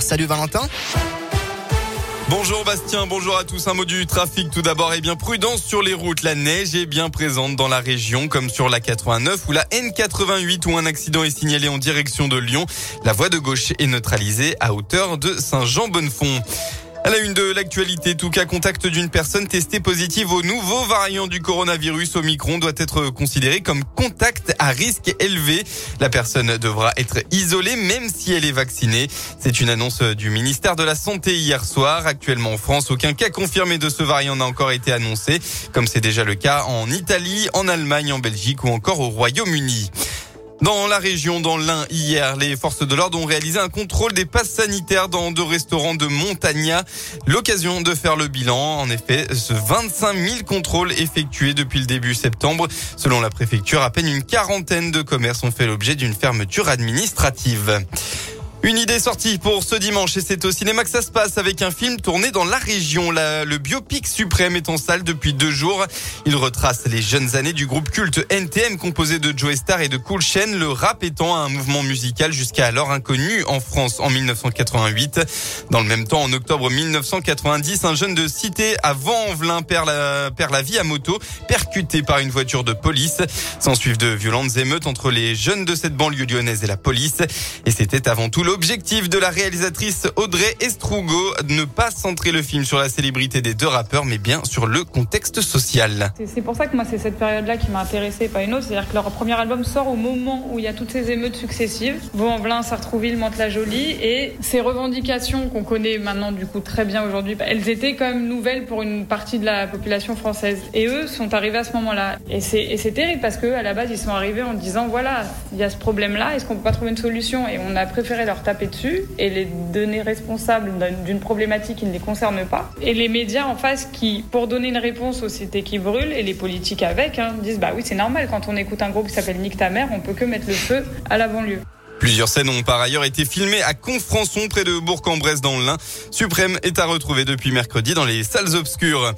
Salut Valentin. Bonjour Bastien, bonjour à tous. Un mot du trafic tout d'abord. Et bien prudence sur les routes. La neige est bien présente dans la région, comme sur la 89 ou la N88 où un accident est signalé en direction de Lyon. La voie de gauche est neutralisée à hauteur de Saint-Jean-Bonnefond. À la une de l'actualité, tout cas contact d'une personne testée positive au nouveau variant du coronavirus Omicron doit être considéré comme contact à risque élevé. La personne devra être isolée même si elle est vaccinée. C'est une annonce du ministère de la Santé hier soir. Actuellement en France, aucun cas confirmé de ce variant n'a encore été annoncé, comme c'est déjà le cas en Italie, en Allemagne, en Belgique ou encore au Royaume-Uni. Dans la région, dans l'Ain, hier, les forces de l'ordre ont réalisé un contrôle des passes sanitaires dans deux restaurants de Montagna. L'occasion de faire le bilan. En effet, ce 25 000 contrôles effectués depuis le début septembre. Selon la préfecture, à peine une quarantaine de commerces ont fait l'objet d'une fermeture administrative. Une idée sortie pour ce dimanche et c'est au cinéma que ça se passe avec un film tourné dans la région. le biopic suprême est en salle depuis deux jours. Il retrace les jeunes années du groupe culte NTM composé de Joe Star et de Cool Chain, le rap étant un mouvement musical jusqu'à alors inconnu en France en 1988. Dans le même temps, en octobre 1990, un jeune de cité à Vent-en-Velin perd la, perd la vie à moto, percuté par une voiture de police. S'en suivent de violentes émeutes entre les jeunes de cette banlieue lyonnaise et la police. Et c'était avant tout L'objectif de la réalisatrice Audrey Estrugo, ne pas centrer le film sur la célébrité des deux rappeurs, mais bien sur le contexte social. C'est pour ça que moi, c'est cette période-là qui m'a intéressée, pas une autre. C'est-à-dire que leur premier album sort au moment où il y a toutes ces émeutes successives. Vaux-en-Velin, Sartrouville, Mantes-la-Jolie. Et ces revendications qu'on connaît maintenant, du coup, très bien aujourd'hui, elles étaient quand même nouvelles pour une partie de la population française. Et eux sont arrivés à ce moment-là. Et c'est terrible parce qu'à la base, ils sont arrivés en disant, voilà, il y a ce problème-là, est-ce qu'on peut pas trouver une solution? Et on a préféré leur taper dessus et les donner responsables d'une problématique qui ne les concerne pas. Et les médias en face qui, pour donner une réponse aux cités qui brûlent et les politiques avec, hein, disent bah oui c'est normal quand on écoute un groupe qui s'appelle Nick ta mère, on peut que mettre le feu à la banlieue. Plusieurs scènes ont par ailleurs été filmées à Confrançon près de Bourg-en-Bresse dans l'Ain. Suprême est à retrouver depuis mercredi dans les salles obscures.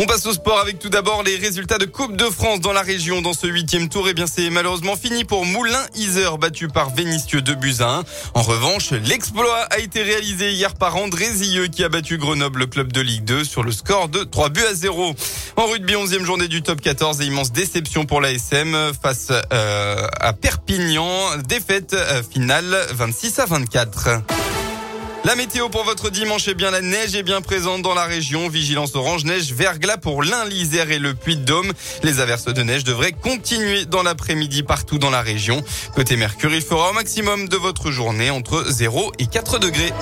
On passe au sport avec tout d'abord les résultats de Coupe de France dans la région dans ce huitième tour. Et eh bien c'est malheureusement fini pour Moulin Iser battu par Vénitieux de Buzyn. En revanche, l'exploit a été réalisé hier par André Zilleux qui a battu Grenoble, le club de Ligue 2, sur le score de 3 buts à 0. En rugby, 11e journée du top 14 et immense déception pour l'ASM face euh, à Perpignan. Défaite euh, finale 26 à 24. La météo pour votre dimanche est bien la neige est bien présente dans la région. Vigilance orange neige verglas pour l'Ain, et le Puy-de-Dôme. Les averses de neige devraient continuer dans l'après-midi partout dans la région. Côté Mercure, il fera au maximum de votre journée entre 0 et 4 degrés.